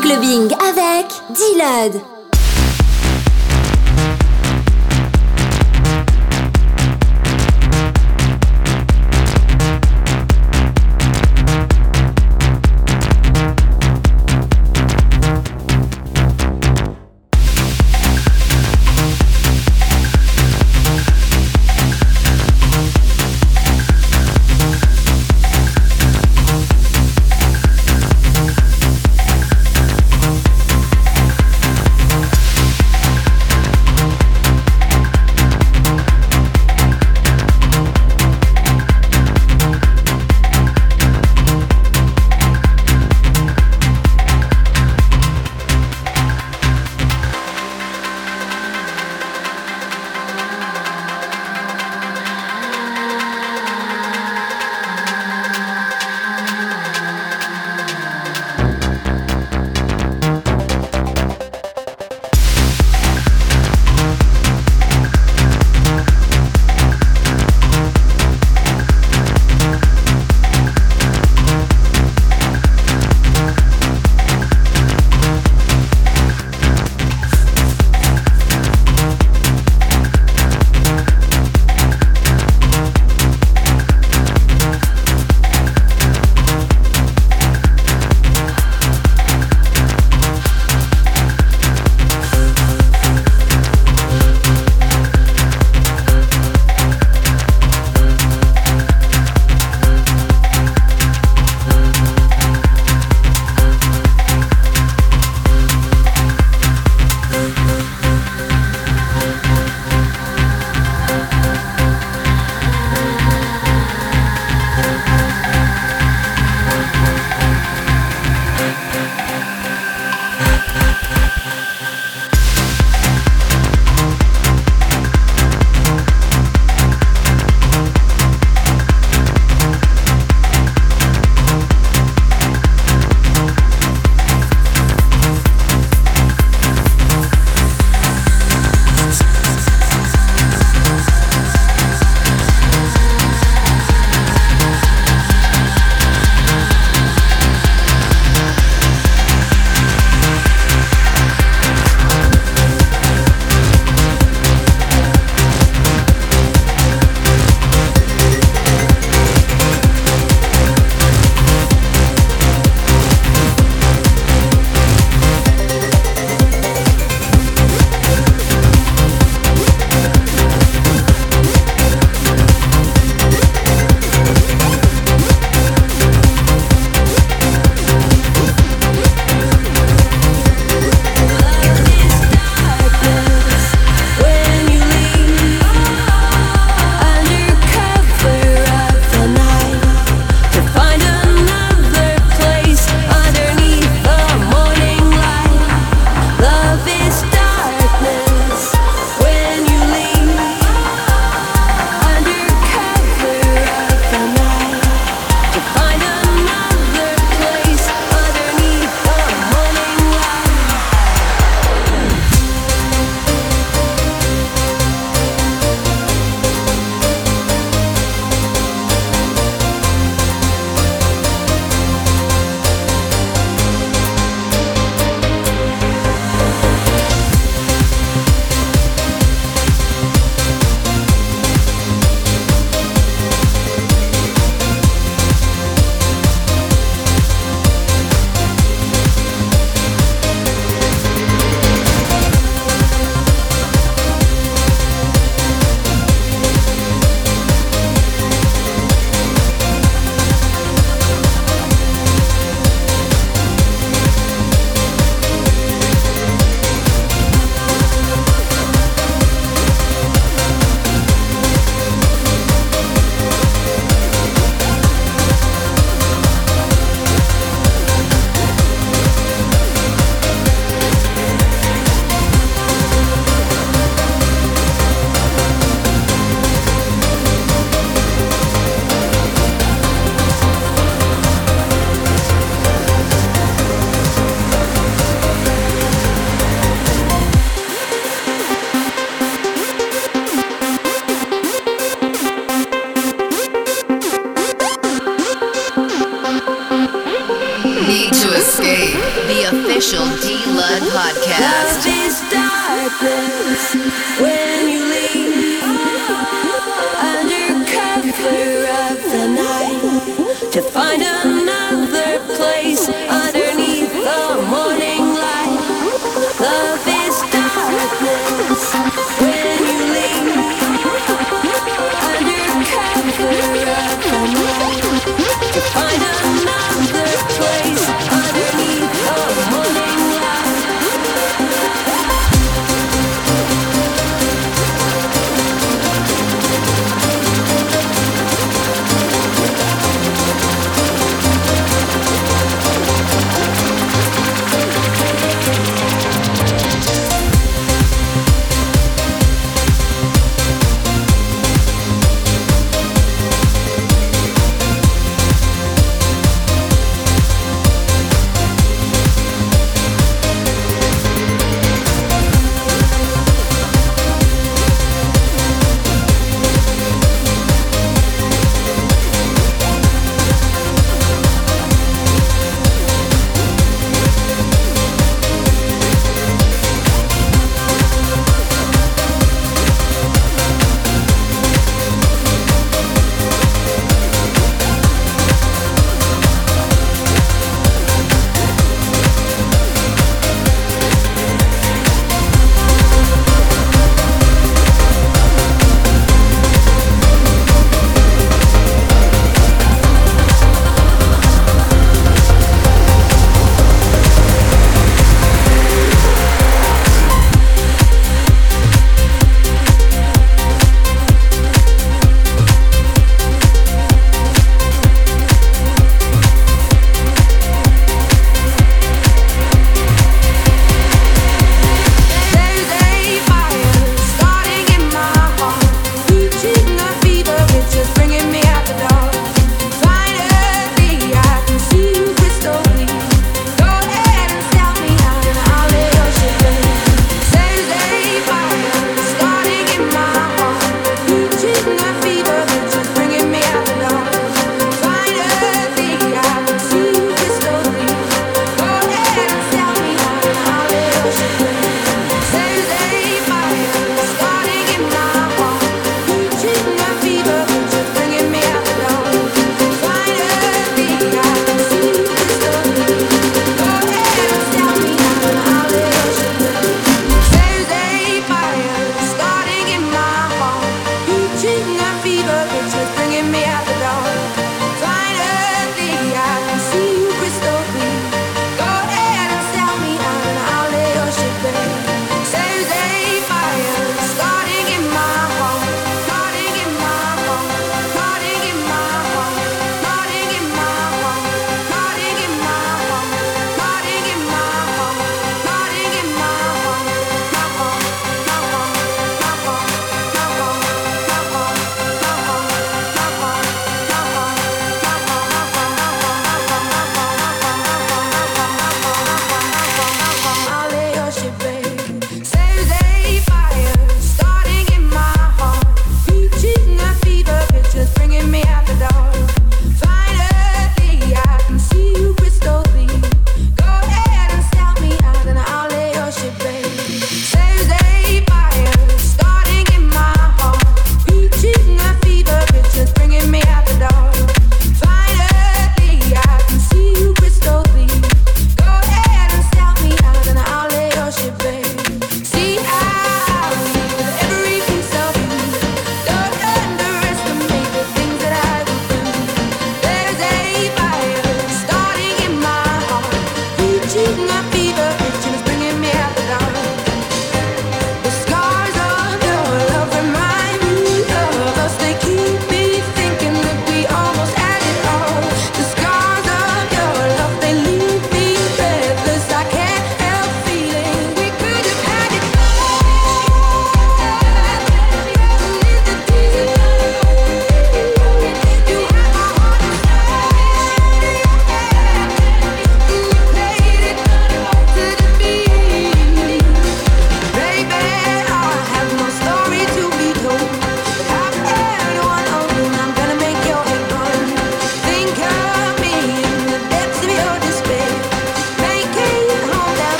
Clubbing avec D-Lud.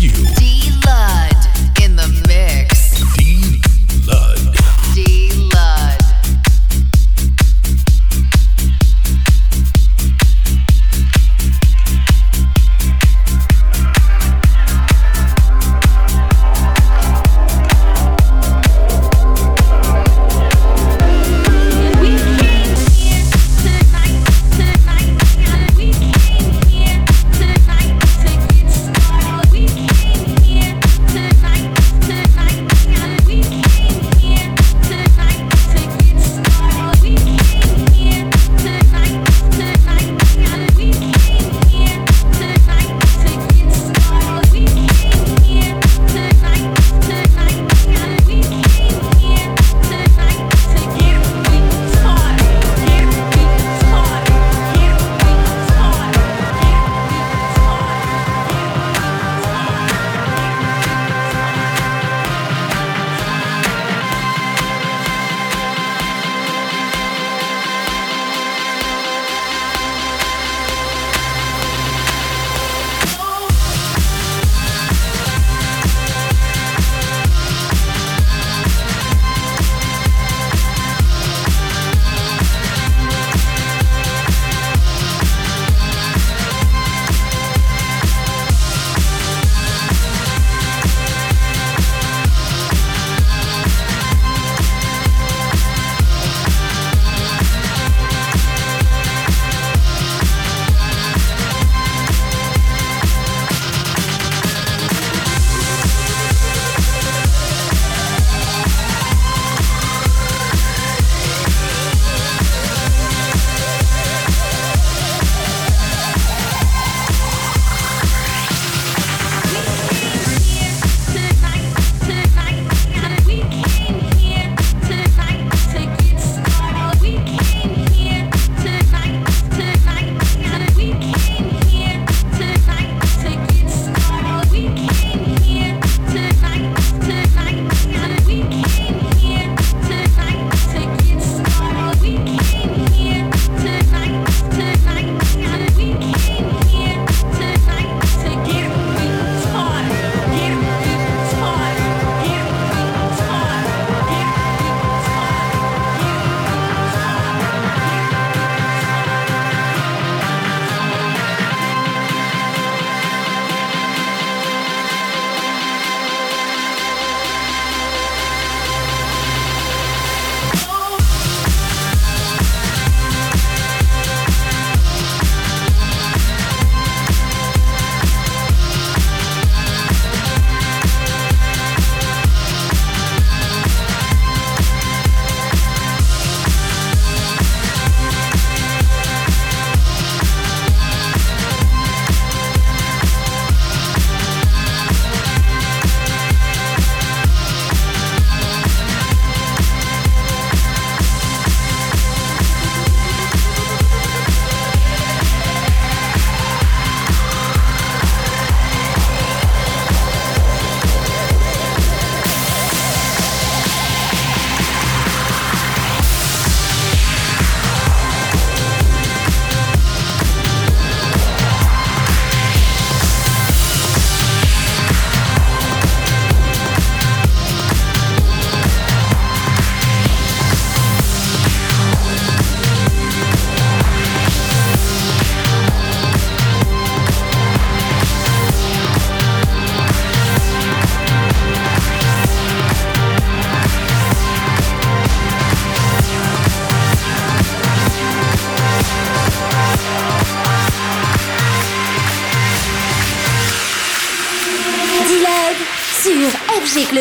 you.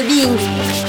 bing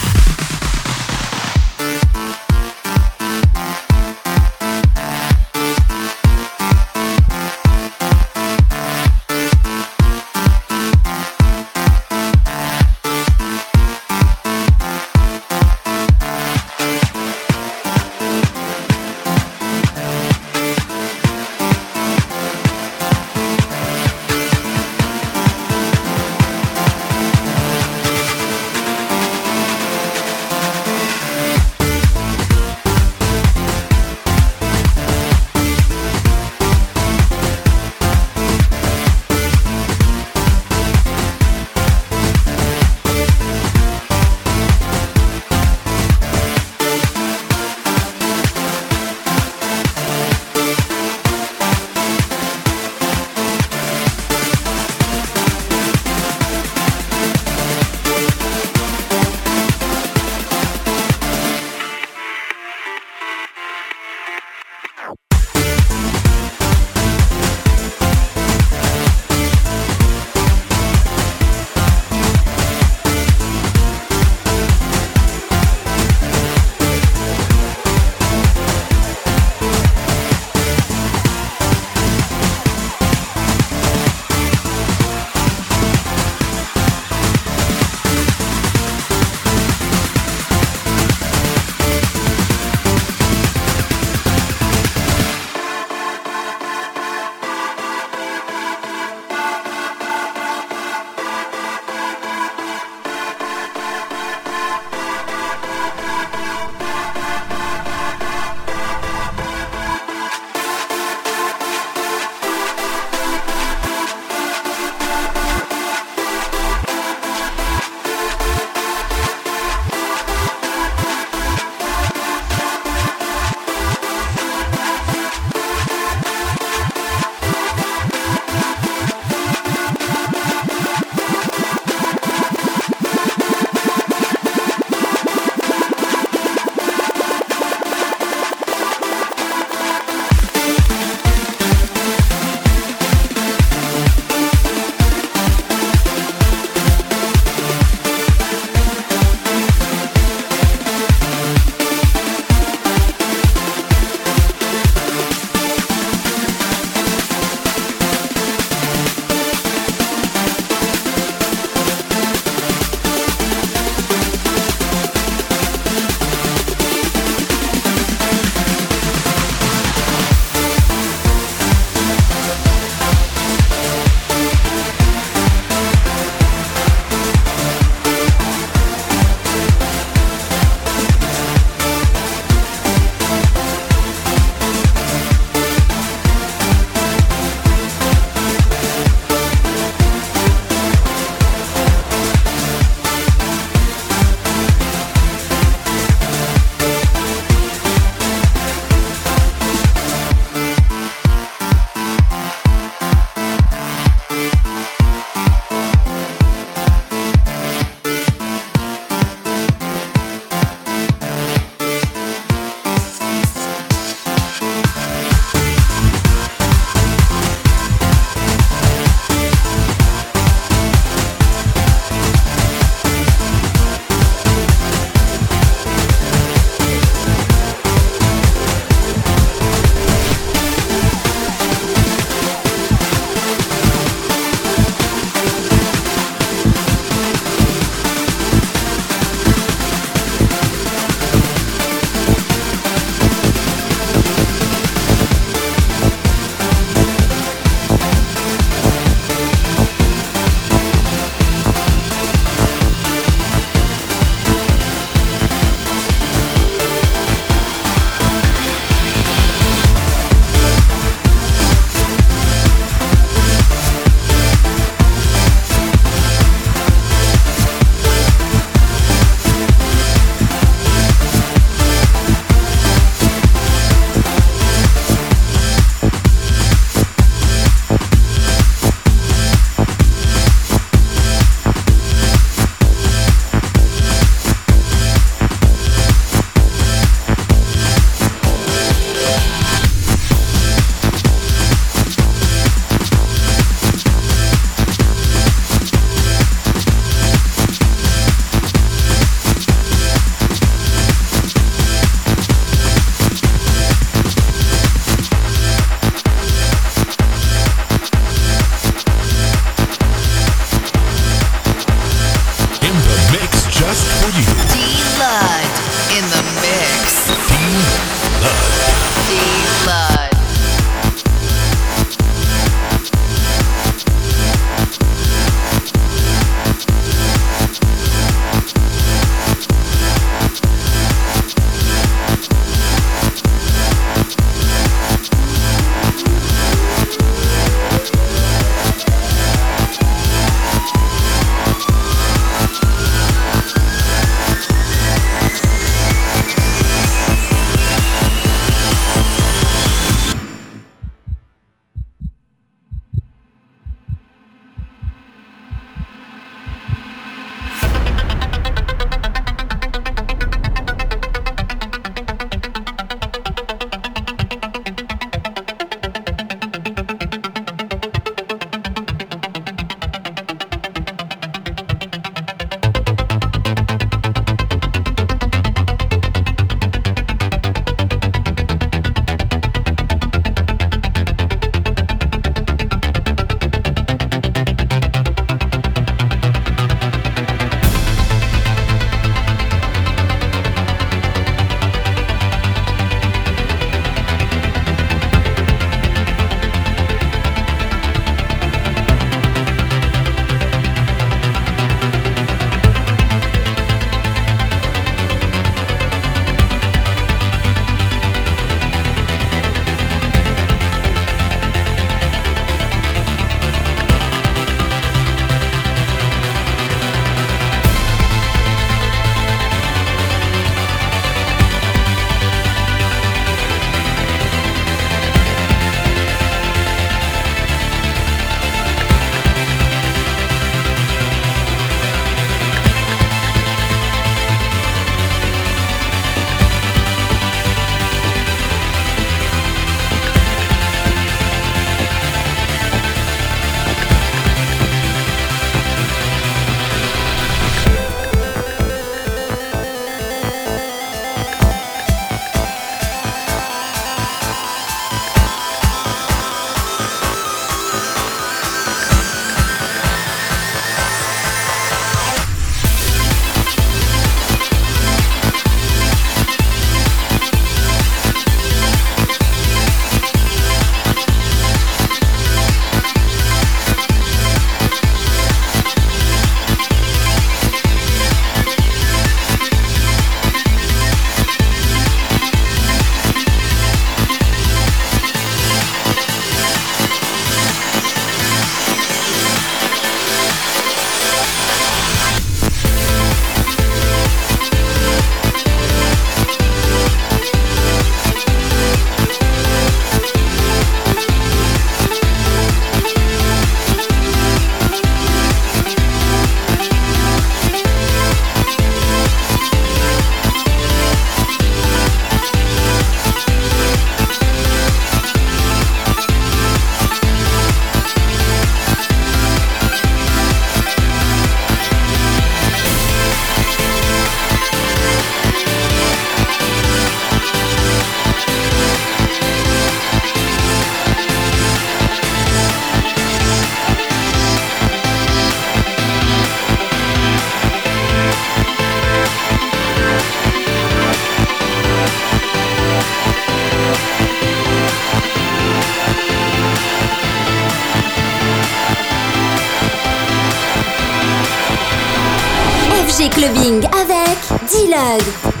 Clubbing avec D-Log.